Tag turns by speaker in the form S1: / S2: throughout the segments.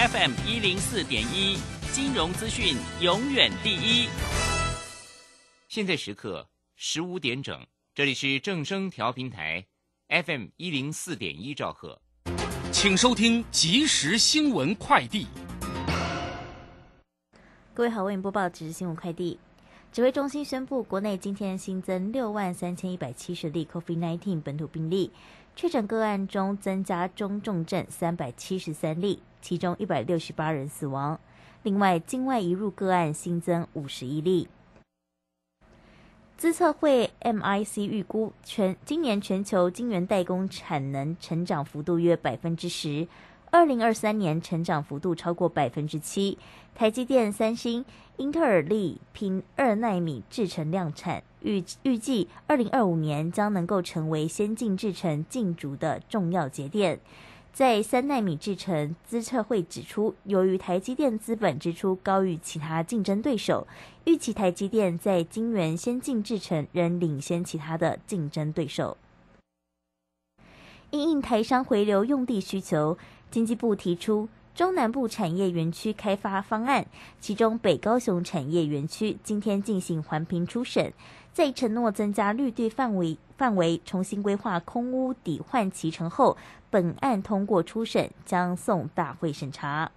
S1: FM 一零四点一，金融资讯永远第一。现在时刻十五点整，这里是正声调频台 FM 一零四点一兆赫，
S2: 请收听即时新闻快递。
S3: 各位好，为您播报即时新闻快递。指挥中心宣布，国内今天新增六万三千一百七十例 COVID-19 本土病例，确诊个案中增加中重症三百七十三例，其中一百六十八人死亡。另外，境外移入个案新增五十一例。资策会 MIC 预估，全今年全球晶圆代工产能成长幅度约百分之十。二零二三年成长幅度超过百分之七，台积电、三星、英特尔力拼二纳米制程量产，预预计二零二五年将能够成为先进制程进驻的重要节点。在三纳米制程，资策会指出，由于台积电资本支出高于其他竞争对手，预期台积电在晶圆先进制程仍领先其他的竞争对手。因应台商回流用地需求。经济部提出中南部产业园区开发方案，其中北高雄产业园区今天进行环评初审，在承诺增加绿地范围范围、重新规划空屋抵换齐成后，本案通过初审，将送大会审查。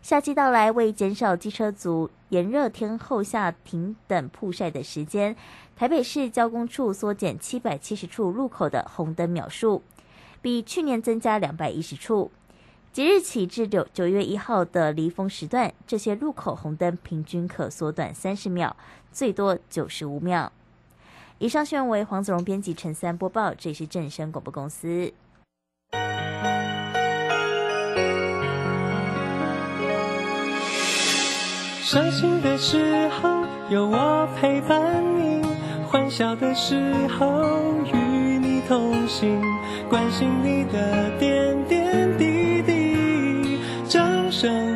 S3: 夏季到来，为减少机车族炎热天候下停等曝晒的时间，台北市交工处缩减七百七十处路口的红灯秒数。比去年增加两百一十处。即日起至九九月一号的离峰时段，这些路口红灯平均可缩短三十秒，最多九十五秒。以上新闻为黄子荣编辑，陈三播报。这里是正声广播公司。
S4: 伤心的时候有我陪伴你，欢笑的时候与你同行。关心你的点点滴滴。掌声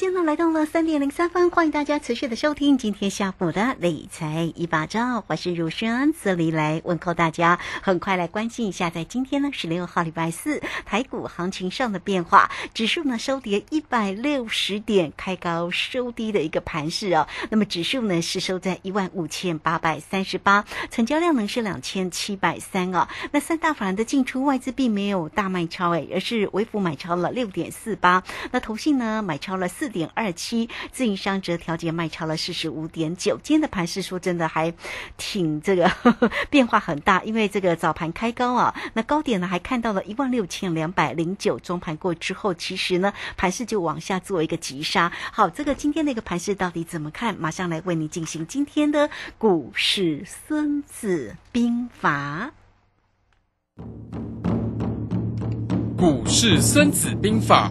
S5: 时间呢来到了三点零三分，欢迎大家持续的收听今天下午的理财一把照，我是如轩，这里来问候大家。很快来关心一下，在今天呢十六号礼拜四，台股行情上的变化，指数呢收跌一百六十点，开高收低的一个盘势哦。那么指数呢是收在一万五千八百三十八，成交量呢是两千七百三哦。那三大法人的进出，外资并没有大卖超诶，而是微幅买超了六点四八，那投信呢买超了。四点二七，自营商则调节卖超了四十五点九。今天的盘势说真的还挺这个 变化很大，因为这个早盘开高啊，那高点呢还看到了一万六千两百零九。中盘过之后，其实呢盘势就往下做一个急杀。好，这个今天的一个盘势到底怎么看？马上来为你进行今天的股市孙子兵法。
S2: 股市孙子兵法。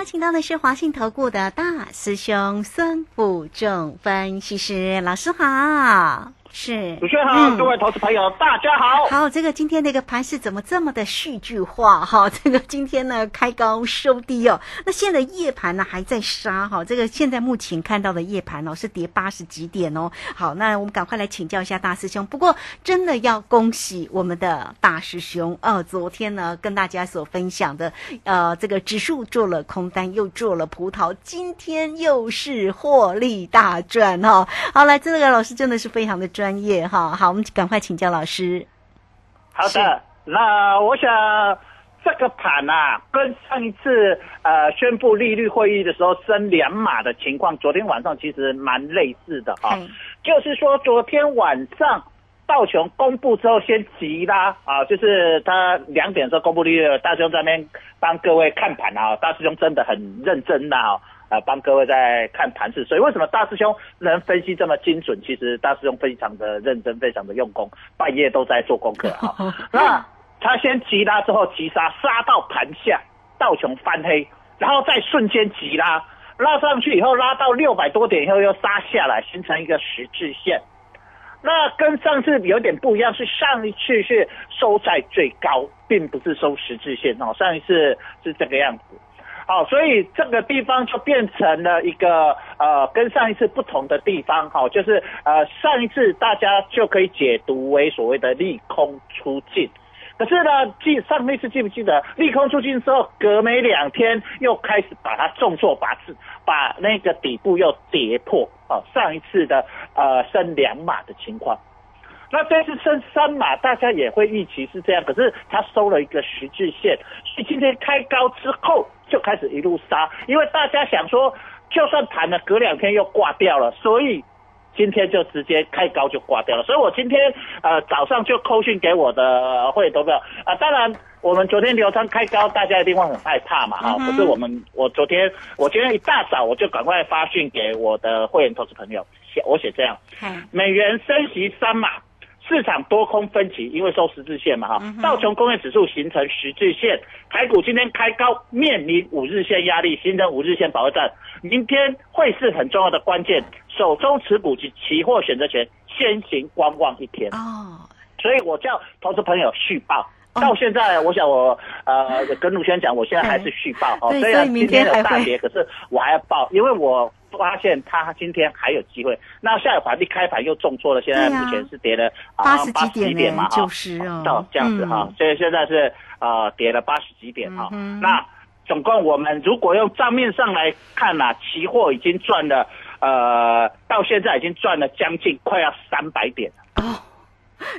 S5: 邀请到的是华信投顾的大师兄孙富仲分析师老师好，是
S6: 主持人好，
S5: 嗯
S6: 各位投资朋友，大家好。
S5: 好，这个今天那个盘是怎么这么的戏剧化哈？这个今天呢开高收低哦，那现在夜盘呢还在杀哈，这个现在目前看到的夜盘哦是跌八十几点哦。好，那我们赶快来请教一下大师兄。不过真的要恭喜我们的大师兄哦，昨天呢跟大家所分享的呃这个指数做了空单，又做了葡萄，今天又是获利大赚哈、好来，这个老师真的是非常的专业哈。好，我们赶快请教老师。
S6: 好的，那我想这个盘啊，跟上一次呃宣布利率会议的时候升两码的情况，昨天晚上其实蛮类似的哈、
S5: 嗯
S6: 就是说昨天晚上。道琼公布之后先急拉啊，就是他两点的时候公布利率，大师兄在那边帮各位看盘啊，大师兄真的很认真的啊，呃，帮各位在看盘势。所以为什么大师兄能分析这么精准？其实大师兄非常的认真，非常的用功，半夜都在做功课啊。那他先急拉之后急杀，杀到盘下，道琼翻黑，然后再瞬间急拉，拉上去以后拉到六百多点以后又杀下来，形成一个十字线。那跟上次有点不一样，是上一次是收在最高，并不是收十字线哦。上一次是这个样子，好、所以这个地方就变成了一个呃跟上一次不同的地方，好、就是呃上一次大家就可以解读为所谓的利空出尽。可是呢，记上一次记不记得利空出尽之后，隔没两天又开始把它重挫，把自把那个底部又跌破啊、上一次的呃升两码的情况。那这次升三码，大家也会预期是这样，可是它收了一个十字线，所以今天开高之后就开始一路杀，因为大家想说，就算盘了，隔两天又挂掉了，所以今天就直接开高就挂掉了。所以我今天呃早上就扣讯给我的会员投票啊，当然我们昨天流仓开高，大家一定会很害怕嘛哈、可是我们我昨天我今天一大早我就赶快发讯给我的会员投资朋友，写我写这样。美元升息三码，市场多空分歧，因为收十字线嘛哈道琼工业指数形成十字线，台股今天开高，面临五日线压力，形成五日线保卫战。明天会是很重要的关键，手中持股及期货选择权先行观望一天。
S5: 哦，
S6: 所以我叫投资朋友续报。
S5: 哦
S6: 到现在，我想我呃跟陆轩讲，我现在还是续报哦。
S5: 对
S6: 虽然今天有大跌，可是我还要报，因为我发现它今天还有机会。那下一盘一开盘又重挫了，现在目前是跌了
S5: 八十
S6: 啊八
S5: 几点呢
S6: 十几点嘛，哈
S5: 九十哦。
S6: 到这样子哈
S5: 嗯，
S6: 所以现在是呃跌了八十几点哈。
S5: 嗯。
S6: 那总共我们如果用账面上来看呐、期货已经赚了呃到现在已经赚了将近快要三百点了。
S5: 哦，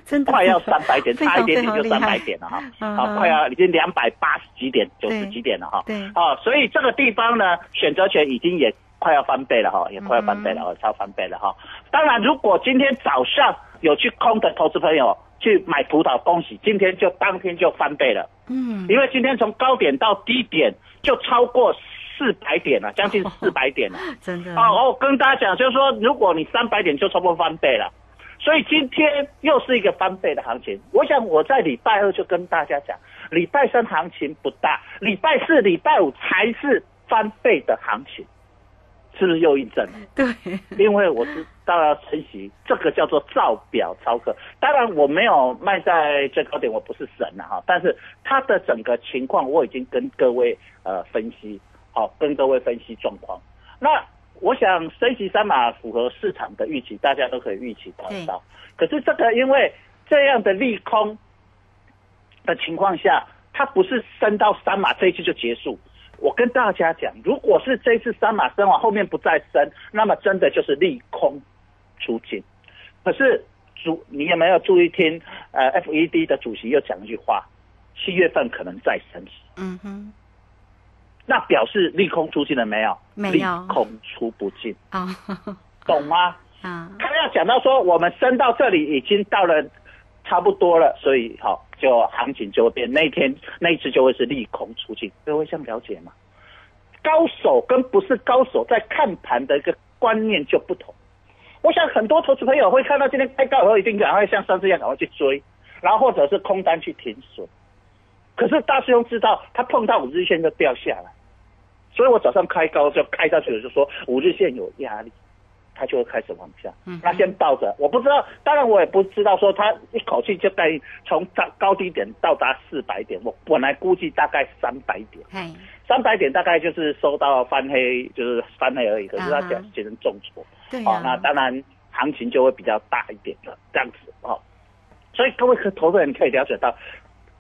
S5: 真的
S6: 快要三百点，差一点点就三百
S5: 害。
S6: 点了哈，
S5: 嗯
S6: 好，快要已经两百八十几点、九十
S5: 对
S6: 几点了哈，
S5: 对。
S6: 哦，所以这个地方呢，选择权已经也快要翻倍了哈，也快要翻倍
S5: 嗯
S6: 了，哦，超翻倍了哈。当然，如果今天早上有去空的投资朋友去买葡萄，恭喜，今天就当天就翻倍了，
S5: 嗯，
S6: 因为今天从高点到低点就超过四百点了，将近四百点了。
S5: 真的
S6: 哦哦，跟大家讲，就是说，如果你三百点就差不多翻倍了，所以今天又是一个翻倍的行情。我想我在礼拜二就跟大家讲，礼拜三行情不大，礼拜四、礼拜五才是翻倍的行情，是不是又一针？
S5: 对，
S6: 因为我知道要珍惜，这个叫做造表操课。当然我没有卖在最高点，我不是神了哈，但是它的整个情况我已经跟各位呃分析，好、跟各位分析状况。那我想升息三码符合市场的预期，大家都可以预期得到。可是这个因为这样的利空的情况下，它不是升到三码这一次就结束。我跟大家讲，如果是这次三码升完，后面不再升，那么真的就是利空出尽。可是主，你有没有注意听？呃，FED 的主席又讲一句话：七月份可能再升息。
S5: 嗯哼，
S6: 那表示利空出尽了没有？
S5: 没有
S6: 利空出不尽，
S5: 啊
S6: 懂吗？
S5: 啊，
S6: 他要讲到说，我们升到这里已经到了差不多了，所以好、就行情就会变，那一天那一次就会是利空出尽。各位想了解吗？高手跟不是高手在看盘的一个观念就不同。我想很多投资朋友会看到今天开高以后，一定赶快像上次一样赶快去追，然后或者是空单去停损。可是大师兄知道，他碰到五日线就掉下来，所以我早上开高就开下去了，就说五日线有压力。它就会开始往下。
S5: 嗯
S6: 那先抱着，我不知道，当然我也不知道说它一口气就带从高高低点到达四百点，我本来估计大概三百点，
S5: 嗨，
S6: 三百点大概就是收到翻黑，就是翻黑而已，可是它讲变成重挫。
S5: 对
S6: 哦，那，当然行情就会比较大一点了这样子哦。所以各位投资人可以了解到，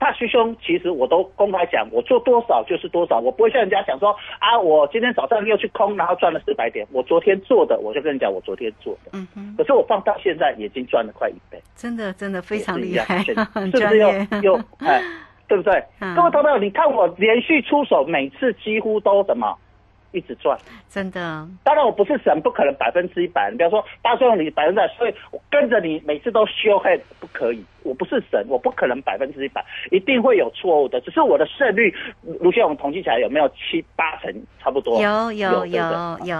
S6: 大师兄其实我都公开讲，我做多少就是多少，我不会像人家讲说啊，我今天早上又去空，然后赚了四百点，我昨天做的，我就跟你讲我昨天做的，
S5: 嗯哼，
S6: 可是我放到现在已经赚了快一倍，
S5: 真的真的非常厉害
S6: 是不是又，又 哎，对不对？
S5: 嗯。
S6: 各位投资人，你看我连续出手，每次几乎都什么一直赚。
S5: 真的，
S6: 当然我不是神，不可能百分之一百。你比方说大众你百分之百，所以我跟着你每次都修黑不可以。我不是神，我不可能百分之一百，一定会有错误的。只是我的胜率，卢先我们统计起来有没有七八成差不多？
S5: 有有有有，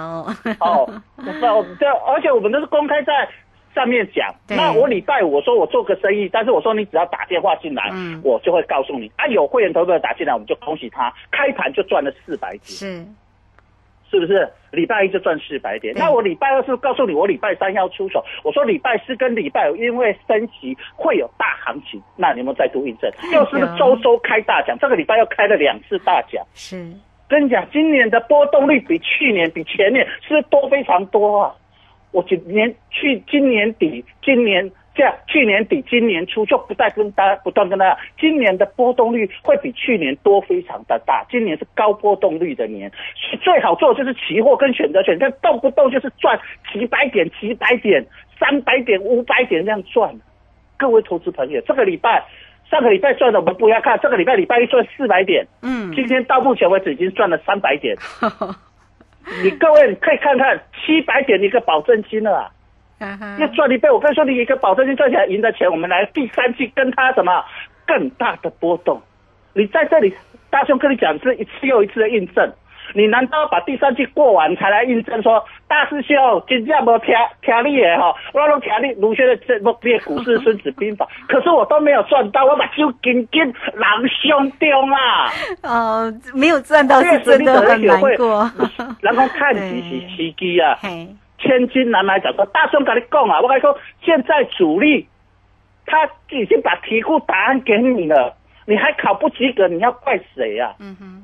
S6: 哦，那这而且我们都是公开在上面讲。那我礼拜五我说我做个生意，但是我说你只要打电话进来，
S5: 嗯
S6: 我就会告诉你。啊，有会员投资者打进来，我们就恭喜他，开盘就赚了四百几。
S5: 是，
S6: 是不是？礼拜一就赚四百点，那我礼拜二是告诉你，我礼拜三要出手。我说礼拜四跟礼拜五因为升级会有大行情，那你们再度印证？又是不是周周开大奖？这个礼拜又开了两次大奖。
S5: 是，
S6: 跟你讲，今年的波动率比去年、比前年是多非常多啊！我今年去今年底、今年这样，去年底、今年初就不再跟大家不断跟大家，今年的波动率会比去年多非常的大。今年是高波动率的年，最好做的就是期货跟选择权，但动不动就是赚几百点、几百点、三百点、五百点这样赚。各位投资朋友，这个礼拜。上个礼拜赚的我们不要看，这个礼拜礼拜一赚四百点，
S5: 嗯，
S6: 今天到目前为止已经赚了三百点，你各位可以看看七百点的一个保证金了、啊，要赚一倍。我跟你说，你一个保证金赚起来赢的钱，我们来第三季跟他什么更大的波动。你在这里，大兄跟你讲是一次又一次的印证。你难道把第三季过完才来印证说大师兄真正无听听你的哈？我拢听你卢轩的这目的股市孙子兵法，可是我都没有赚到，我把手紧紧狼胸中啊！
S5: 哦，没有赚到是真的很难过，
S6: 然后看起是时机啊，
S5: 嘿，
S6: 千金难买早知道。大兄跟你讲啊，我跟你说，现在主力他已经把题库答案给你了，你还考不及格，你要怪谁呀、啊？
S5: 嗯哼，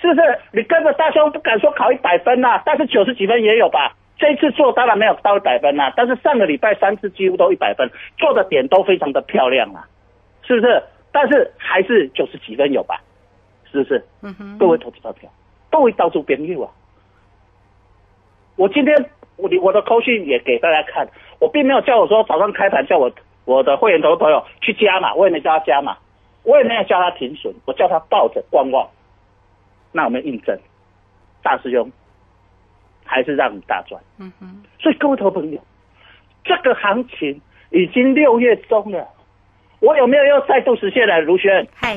S6: 是不是？你跟着大兄不敢说考一百分呐、但是九十几分也有吧？这一次做当然没有到一百分呐、但是上个礼拜三次几乎都一百分，做的点都非常的漂亮啊，是不是？但是还是九十几分有吧？是不是？
S5: 嗯哼，
S6: 各位投资者朋友，各位到处朋友啊！我今天我的我的扣讯也给大家看，我并没有叫我说早上开盘叫我我的会员投资朋友去加码，我也没叫他加码，我也没有叫他停损，我叫他抱着观望。那我们印证，大师兄还是让你大赚。
S5: 嗯哼，
S6: 所以各位投朋友，这个行情已经六月中了，我有没有又再度实现了？卢轩，
S5: 嗨，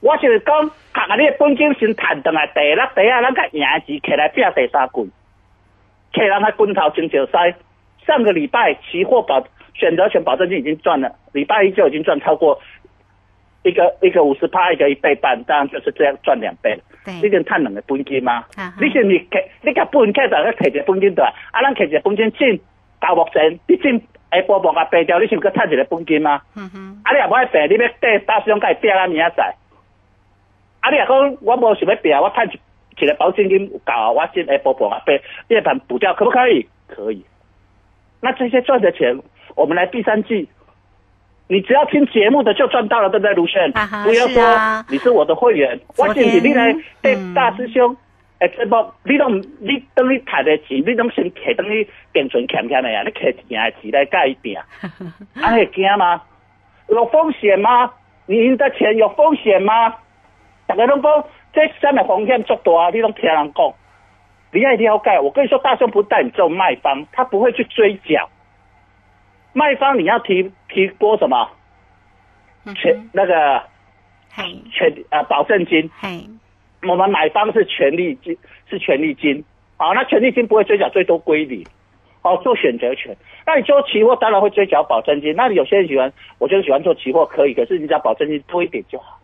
S6: 我就是讲，看你的本金先赚回来，第六、第啊，咱个赢的钱起来拼第三棍，起人还滚头真石塞。上个礼拜期货保选择权保证金已经赚了，礼拜一就已经赚超过一个一个五十趴，一个一倍半，当然就是这样赚两倍了。你
S5: 对，
S6: 能赚两个本金吗？
S5: 哈哈
S6: 你是你摕你甲本金就咧摕一个本金对，啊，咱摕一个本金进到目前，你进下波波啊白掉，你是毋佮趁一个本金吗？
S5: 嗯哼，
S6: 啊，你也无爱赔，你要缀大师兄甲伊拼啊明仔载。啊，你若讲我无想要拼，我趁一一个保证金有够，我进来波波啊赔，你把补掉，可不可以？可以。那这些赚的钱，我们来第三季，你只要听节目的就赚到了，对不对，卢轩？
S5: 啊哈
S6: 不要说你是我的会员，我甚至你来对
S5: 嗯
S6: 大师兄。诶，这不，你拢你等于赚的钱，你拢先摕等于变存欠欠的呀，你摕一件的钱来甲伊拼，啊，会惊吗？有风险吗？你赢的钱有风险吗？大家拢讲这什么风险足大，你拢听人讲，你要了解。我跟你说，大兄不带你做卖方，他不会去追缴。卖方你要提提拨什么？权
S5: 嗯，
S6: 那个
S5: 嗨，
S6: 权呃保证金，
S5: 嗨，
S6: 我们买方是权利金，是权利金。好，那权利金不会追缴，最多归零。哦，做选择权，那你做期货当然会追缴保证金。那你有些人喜欢，我就是喜欢做期货，可以，可是你只要保证金多一点就好。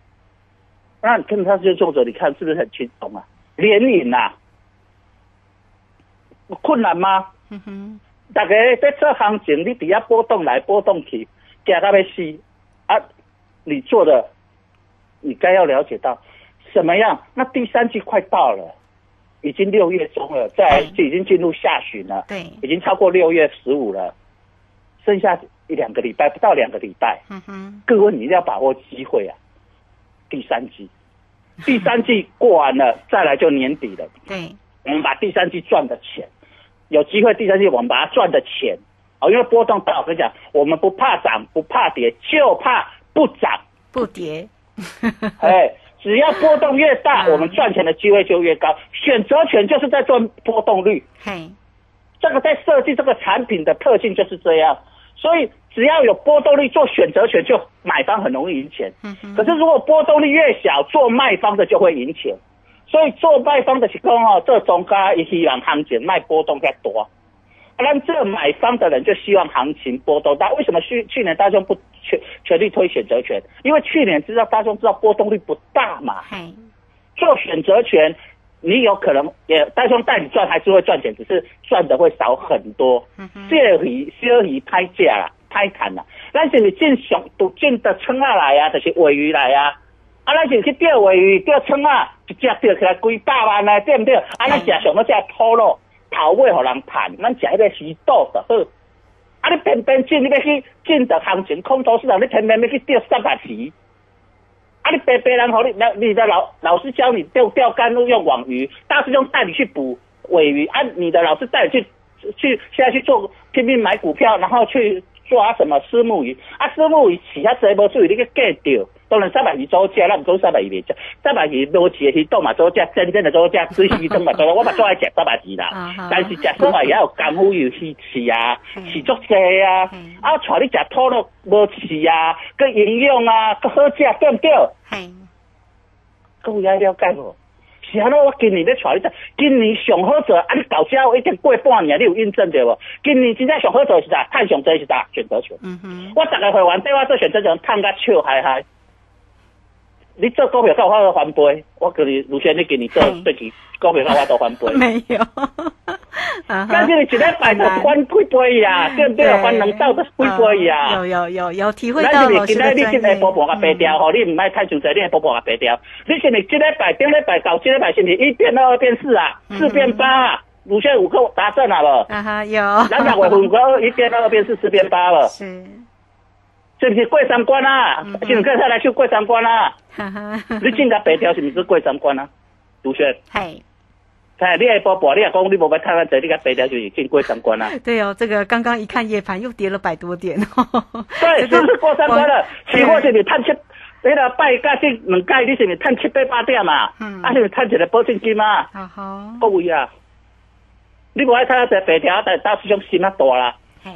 S6: 那你跟他是作者，你看是不是很轻松啊？联营啊，困难吗？
S5: 嗯哼，
S6: 大家在这行情，你底下波动来波动去，加到要死啊！你做的，你该要了解到什么样？那第三季快到了，已经六月中了，在就已经进入下旬了，
S5: 对，
S6: 已经超过六月十五了，剩下一两个礼拜，不到两个礼拜，
S5: 嗯哼，
S6: 各位你一定要把握机会啊！第三季，第三季过完了，再来就年底了。
S5: 对，
S6: 我们把第三季赚的钱，有机会第三季我们把它赚的钱，哦，因为波动大，我跟你讲，我们不怕涨，不怕跌，就怕不涨。
S5: 不跌，
S6: 哎，只要波动越大，
S5: 嗯
S6: 我们赚钱的机会就越高。选择权就是在做波动率，
S5: 嘿，
S6: 这个在设计这个产品的特性就是这样。所以只要有波动率，做选择权就买方很容易赢钱。
S5: 嗯，
S6: 可是如果波动率越小，做卖方的就会赢钱。所以做卖方的是讲哦，这中间一希望行情卖波动较多。啊，咱这买方的人就希望行情波动大。为什么去去年大众不全全力推选择权？因为去年知道大众知道波动率不大嘛，做选择权，你有可能也大众带你赚还是会赚钱，只是赚的会少很多。
S5: 嗯哼，
S6: 小鱼小鱼拍价啦，拍谈啦。咱是是进上都进的蛏啊来啊，就是尾鱼来啊。啊，咱是去钓尾鱼、钓蛏啊，一只钓起来几百万啊，对不对？啊，咱食上好食土路，头尾互人盘，咱食迄个鱼肚就好。啊，你偏偏进你要去进的行情空头市场，你偏偏要去钓三百鱼。啊，你白白人好，你那你的老老师教你钓钓竿用网鱼，大师兄带你去捕尾鱼，按，你的老师带你去去现在去做拼命买股票，然后去抓什么丝木鱼，啊，丝木鱼起遐济无注意，你去计钓，当然三百鱼做食，咱毋讲三百鱼袂食，三百鱼无饲的鱼肚嘛做食，真正的做食，水鱼汤嘛做，我嘛做爱食三百鱼啦但是食三百鱼也有甘苦鱼去饲啊
S5: 嗯，
S6: 饲足济啊
S5: 嗯，
S6: 啊，带你食土肉无饲啊，佮营养啊，佮好食，对不对？
S5: 嘿，
S6: 各位爱了解无？是安怎？我今年咧带你食，今年上好做，啊！你到遮我已经过半年，你有印证着无？今年真正上好做是啥？趁上济是啥？选择权。
S5: 嗯哼，
S6: 我逐个会员对我做选择权，趁甲笑嗨嗨。你做股票够我翻倍，我给你卢先你给你做
S5: 嘿
S6: 最近股票够我都翻倍。
S5: 没有，
S6: 但是你一礼拜就翻几倍呀，对不对？翻两道都几倍呀。
S5: 有有有有体会到老师
S6: 是不是你
S5: 的专业，
S6: 今下晡半甲白掉，吼、你唔爱太伤济，你下晡半甲白掉。你是不是今礼拜、顶礼拜到今礼拜是不是一变二、二变四啊？四变八啊？鲁迅有够答正啊无？
S5: 啊哈有，
S6: 咱六月份有够一变二、二变四、四变八了，
S5: 是，
S6: 是不是过三关啊？
S5: 嗯
S6: 现在再来就过三关啊！
S5: 哈哈，
S6: 你进甲白条是不是过三关啊？鲁迅，
S5: 嘿。
S6: 哎，你下晡半你也讲你无要趁咱济，你甲白条就是进过三关啊？
S5: 对哦，这个刚刚一看夜盘又跌了百多点哦。
S6: 对，
S5: 这个
S6: 是不是过三关了？
S5: 对
S6: 期货是不是趁七？你个拜价是两届你是不是趁七八百点嘛？
S5: 嗯
S6: 啊，是不是趁一个保证金嘛？
S5: 啊好，
S6: 各位啊，你无爱睇下只白条，但大师兄心啊大啦。
S5: 嘿，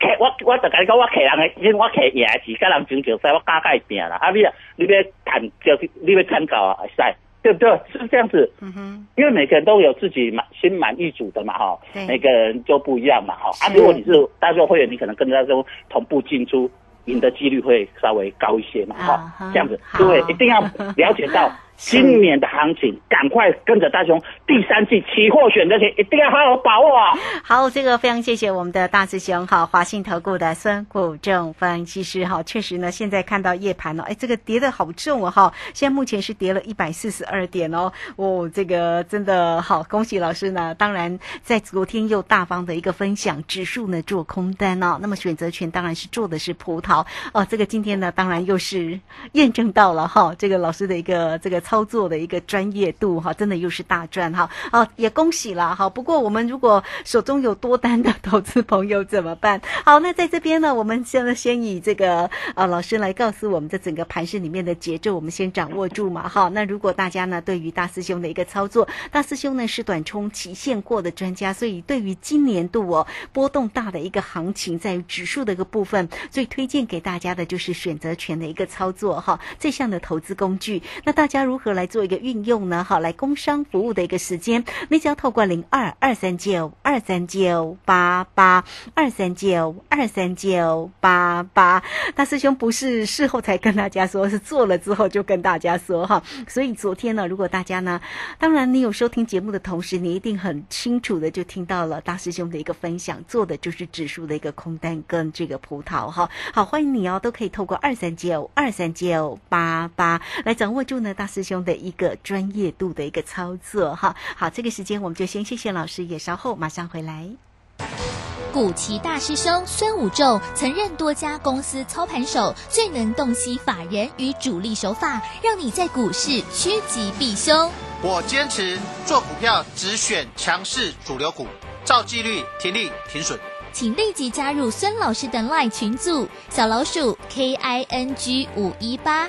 S6: 哦，客我我就甲你讲，我客人的，因为我客赢的是甲人争竞赛，我敢甲伊拼啦。啊，你啊，你要谈就是你要参考啊，会使，对不对？是不是这样子？
S5: 嗯哼，
S6: 因为每个人都有自己满心满意足的嘛，哈
S5: 对，
S6: 每个人就不一样嘛，哈。啊，如果你是大众会员，你可能跟大众同步进出，赢的几率会稍微高一些嘛，
S5: 啊
S6: 哈
S5: 哈。
S6: 这样子，
S5: 好
S6: 各位一定要 了解到
S5: 是
S6: 今年的行情，赶快跟着大雄第三季期货选择权一定要好好把握啊！
S5: 好，这个非常谢谢我们的大师兄哈，华信投顾的孙谷正分析师哈，确实呢，现在看到夜盘哦，哎，这个跌的好重哦哈，现在目前是跌了一百四十二点哦，哦，这个真的好，恭喜老师呢，当然在昨天又大方的一个分享，指数呢做空单哦，那么选择权当然是做的是葡萄哦，这个今天呢，当然又是验证到了哈，这个老师的一个这个操作的一个专业度哈，真的又是大赚哈，哦，也恭喜了哈。不过我们如果手中有多单的投资朋友怎么办？好，那在这边呢，我们现在先以这个呃老师来告诉我们这整个盘市里面的节奏，我们先掌握住嘛哈。那如果大家呢对于大师兄的一个操作，大师兄呢是短冲期现货的专家，所以对于今年度哦波动大的一个行情，在于指数的一个部分，最推荐给大家的就是选择权的一个操作哈，这项的投资工具。那大家如如何来做一个运用呢？好，来工商服务的一个时间，你只要透过零二二三九二三九八八二三九二三九八八，大师兄不是事后才跟大家说，是做了之后就跟大家说哈。所以昨天呢，如果大家呢，当然你有收听节目的同时，你一定很清楚的就听到了大师兄的一个分享，做的就是指数的一个空单跟这个葡萄哈。好，欢迎你哦，都可以透过二三九二三九八八来掌握住呢大师兄的一个专业度的一个操作哈。好，这个时间我们就先谢谢老师，也稍后马上回来。
S7: 古奇大师兄孙武仲曾任多家公司操盘手，最能洞悉法人与主力手法，让你在股市趋吉避凶。
S8: 我坚持做股票只选强势主流股，照纪律停利停损。
S7: 请立即加入孙老师的 LINE 群组，小老鼠 K I N G 五一八，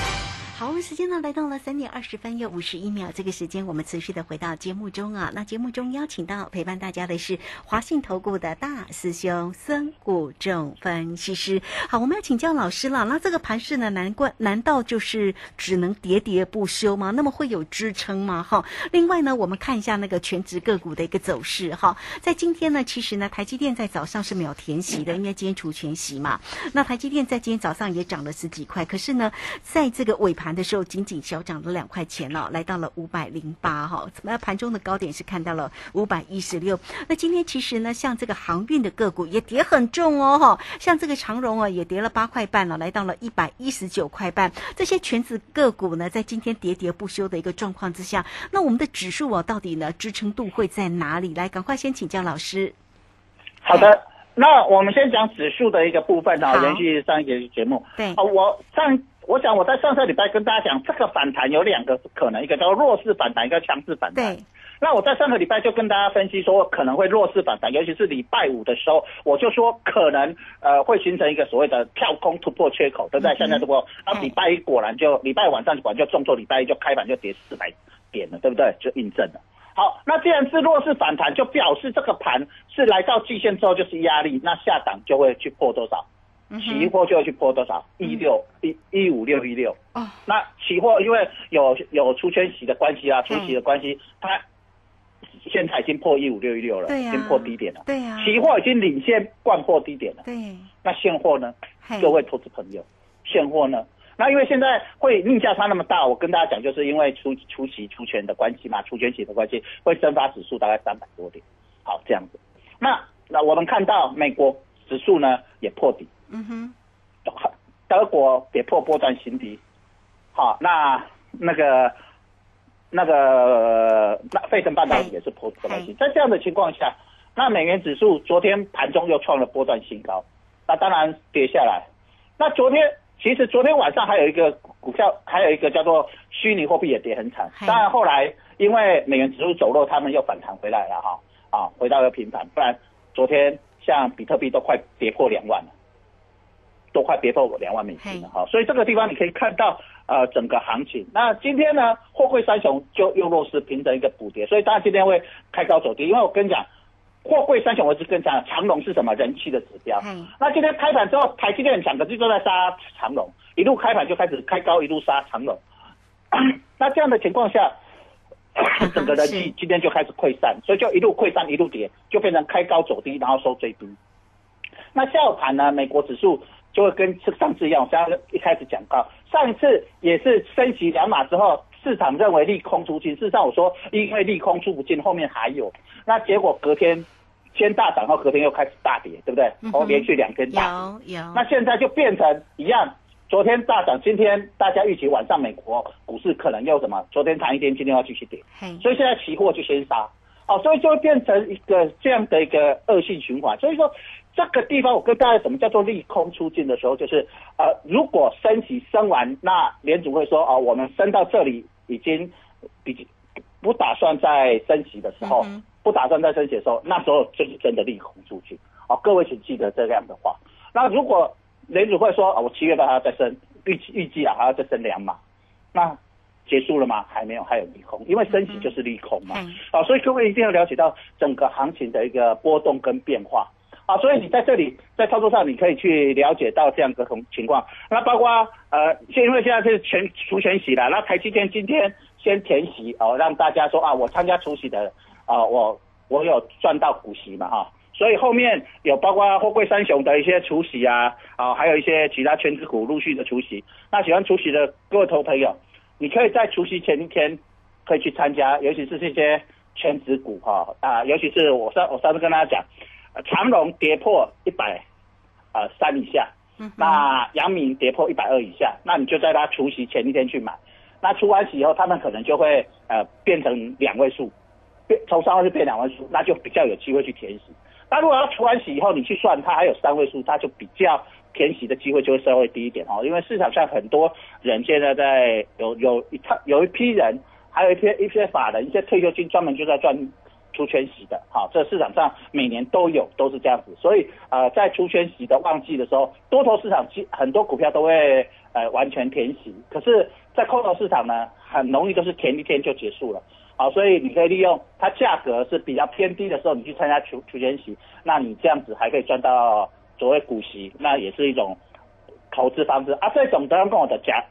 S5: 好，时间呢来到了三点二十分又五十一秒，这个时间我们持续的回到节目中啊。那节目中邀请到陪伴大家的是华信投顾的大师兄孙谷仲分析师。好，我们要请教老师了。那这个盘势呢，难怪难道就是只能喋喋不休吗？那么会有支撑吗？哈。另外呢，我们看一下那个全职个股的一个走势哈。在今天呢，其实呢，台积电在早上是没有填息的，因为今天除全息嘛。那台积电在今天早上也涨了十几块，可是呢，在这个尾盘。的时候仅仅小涨了两块钱哦，来到了五百零八哈。那盘中的高点是看到了五百一十六。那今天其实呢，像这个航运的个股也跌很重哦哈，像这个长荣啊也跌了八块半了，来到了一百一十九块半。这些全指个股呢，在今天喋喋不休的一个状况之下，那我们的指数啊，到底呢支撑度会在哪里？来，赶快先请教老师。
S6: 好的，那我们先讲指数的一个部分啊，延续上一节节目。
S5: 对
S6: 啊，我上。我想我在上个礼拜跟大家讲，这个反弹有两个可能，一个叫弱势反弹，一个强势反弹。
S5: 对。
S6: 那我在上个礼拜就跟大家分析说，可能会弱势反弹，尤其是礼拜五的时候，我就说可能呃会形成一个所谓的跳空突破缺口，对不对？现在这波，那礼拜一果然就礼拜晚上果然就重挫，礼拜一就开盘就跌四百点了，对不对？就印证了。好，那既然是弱势反弹，就表示这个盘是来到季线之后就是压力，那下档就会去破多少？期货就要去破多少？一六一一五六一六。哦，那期货因为有有出圈息的关系啊，出息的关系，它现在已经破一五六一六了，
S5: 对
S6: 已经破低点了。
S5: 对呀，
S6: 期货已经领先灌破低点了。
S5: 对，
S6: 那现货呢？各位投资朋友，现货呢？那因为现在会逆价差那么大，我跟大家讲，就是因为出出息出权的关系嘛，出权息的关系会蒸发指数大概三百多点。好，这样子。那那我们看到美国指数呢也破底。嗯哼，德国跌破波段新低，好，那那个那个那费城半导体也是破波段新低，在这样的情况下，那美元指数昨天盘中又创了波段新高，那当然跌下来。那昨天其实昨天晚上还有一个股票，还有一个叫做虚拟货币也跌很惨，当然后来因为美元指数走弱，他们又反弹回来了哈，啊，回到了平盘，不然昨天像比特币都快跌破两万了。都快跌破两万美金了哈，所以这个地方你可以看到呃整个行情。那今天呢，货柜三雄就又弱势平成一个补跌，所以大家今天会开高走低。因为我跟你讲，货柜三雄我是跟讲长龙是什么人气的指标。那今天开盘之后，台积电很强，可是都在杀长龙，一路开盘就开始开高，一路杀长龙。那这样的情况下，整个人气今天就开始溃散，所以就一路溃散一路跌，就变成开高走低，然后收最低。那下午盘呢，美国指数。就会跟上次一样，我刚刚一开始讲到，上一次也是升息两码之后，市场认为利空出尽。事实上，我说因为利空出不尽，后面还有。那结果隔天先大涨，后隔天又开始大跌，对不对？哦，连续两天大
S5: 跌。有有。
S6: 那现在就变成一样，昨天大涨，今天大家预期晚上美国股市可能又什么？昨天谈一天，今天要继续跌。所以现在期货就先杀。哦，所以就会变成一个这样的一个恶性循环。所以说。这个地方我跟大家什么叫做利空出尽的时候，就是呃，如果升息升完，那联储会说啊，我们升到这里已经比不打算再升息的时候，不打算再升息的时候，那时候就是真的利空出尽。哦，各位请记得这样的话。那如果联储会说啊，我七月份还要再升，预预计啊还要再升两码，那结束了吗？还没有，还有利空，因为升息就是利空嘛。
S5: 嗯
S6: 啊，所以各位一定要了解到整个行情的一个波动跟变化。啊，所以你在这里在操作上，你可以去了解到这样的情情况。那包括呃，现因为现在是全除全息了，那台积电今天先填息哦，让大家说啊，我参加除息的啊，我我有赚到股息嘛哈。所以后面有包括货柜三雄的一些除息啊，啊，还有一些其他全指股陆续的除息。那喜欢除息的各位投朋友，你可以在除息前一天可以去参加，尤其是这些全指股哈啊，尤其是我上我上次跟大家讲，长隆跌破一百呃三以下，那阳明跌破一百二以下，那你就在它除息前一天去买。那除完息以后，他们可能就会呃变成两位数，变从三位数变两位数，那就比较有机会去填息。那如果要除完息以后，你去算它还有三位数，它就比较填息的机会就会稍微低一点哦。因为市场上很多人现在在有有一套有一批人，还有一些一些法人、一些退休金专门就在赚除权息的，好，这市场上每年都有，都是这样子。所以呃，在除权息的旺季的时候，多头市场其很多股票都会呃完全填息，可是，在空头市场呢，很容易都是填一天就结束了。好，所以你可以利用它价格是比较偏低的时候，你去参加除除权息，那你这样子还可以赚到所谓股息，那也是一种投资方式啊。这种当然跟我的价，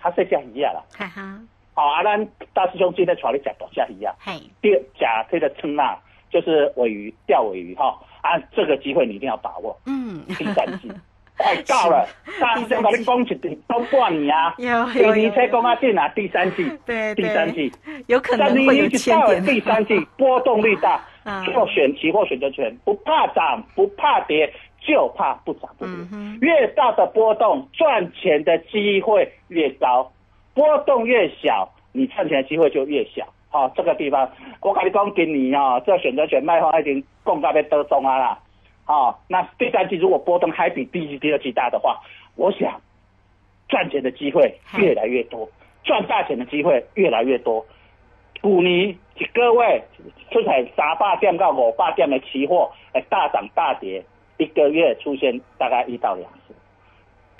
S6: 它是价一样啦。
S5: 哈哈，
S6: 好啊，咱大师兄今天带你讲大价一样。
S5: 嘿，
S6: 第二假这个称啊，就是尾鱼钓尾鱼哈啊，这个机会你一定要把握。
S5: 嗯，
S6: 第三季快到了，大师兄跟你讲一点，都过你啊，
S5: 有
S6: 第二车讲啊进啊，第三季，
S5: 对
S6: 第三季。
S5: 有可能会有千点。
S6: 第三季，波动率大
S5: 啊，
S6: 做选期货选择权，不怕涨，不怕跌，就怕不涨不跌。越大的波动，赚钱的机会越高；波动越小，你赚钱的机会就越小。好、这个地方我跟你讲，今年哦，这选择权卖方已经供到要得中啊啦。好、那第三季如果波动还比第一季、第二季大的话，我想赚钱的机会越来越多，赚大钱的机会越来越多。股年一个月出现三百点到五百点的期货，哎大涨大跌，一个月出现大概一到两次。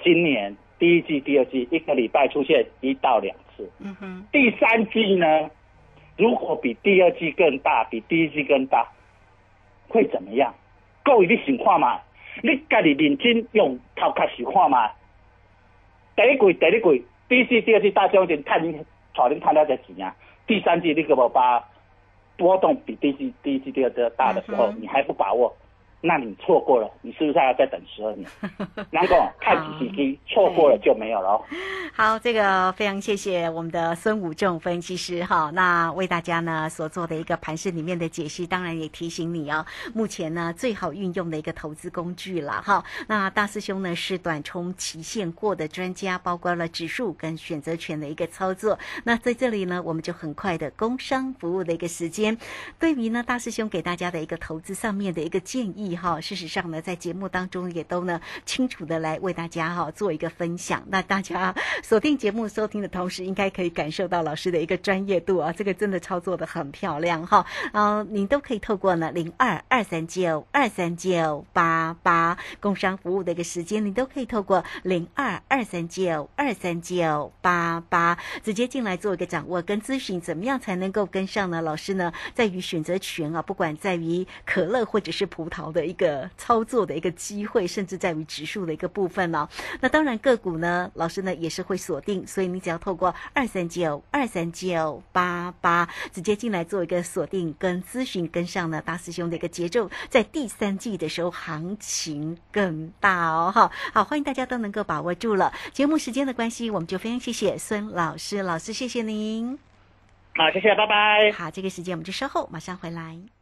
S6: 今年第一季、第二季一个礼拜出现一到两次，
S5: 嗯哼，
S6: 第三季呢，如果比第二季更大，比第一季更大，会怎么样？各位你想看嘛？你家己认真用头壳想看嘛？第一季、第二季、第一季、第二季大将军探你，带恁探了这钱啊！第三季你个无把波动比第一季、第一季、第二季大的时候，
S5: 嗯
S6: 你还不把握，那你错过了，你是不是还要再等十二年？难讲看几几滴，错过了就没有了哦。
S5: 好，这个非常谢谢我们的孙武仲分析师哈，那为大家呢所做的一个盘市里面的解析，当然也提醒你哦，目前呢最好运用的一个投资工具了哈。那大师兄呢是短冲期现过的专家，包括了指数跟选择权的一个操作。那在这里呢，我们就很快的工商服务的一个时间，对于呢大师兄给大家的一个投资上面的一个建议哈，事实上呢在节目当中也都呢清楚的来为大家哈做一个分享。那大家锁定节目收听的同时，应该可以感受到老师的一个专业度啊，这个真的操作的很漂亮哈。嗯、您都可以透过呢零二二三九二三九八八工商服务的一个时间，你都可以透过零二二三九二三九八八直接进来做一个掌握跟咨询，怎么样才能够跟上呢？老师呢，在于选择权啊，不管在于可乐或者是葡萄的一个操作的一个机会，甚至在于指数的一个部分呢、那当然个股呢，老师呢也是会锁定，所以你只要透过二三九二三九八八直接进来做一个锁定跟咨询，跟上呢大师兄的一个节奏，在第三季的时候行情更大哦，哈，好，欢迎大家都能够把握住了。节目时间的关系，我们就非常谢谢孙老师，老师谢谢您。
S6: 好，谢谢，拜拜。
S5: 好，这个时间我们就稍后马上回来。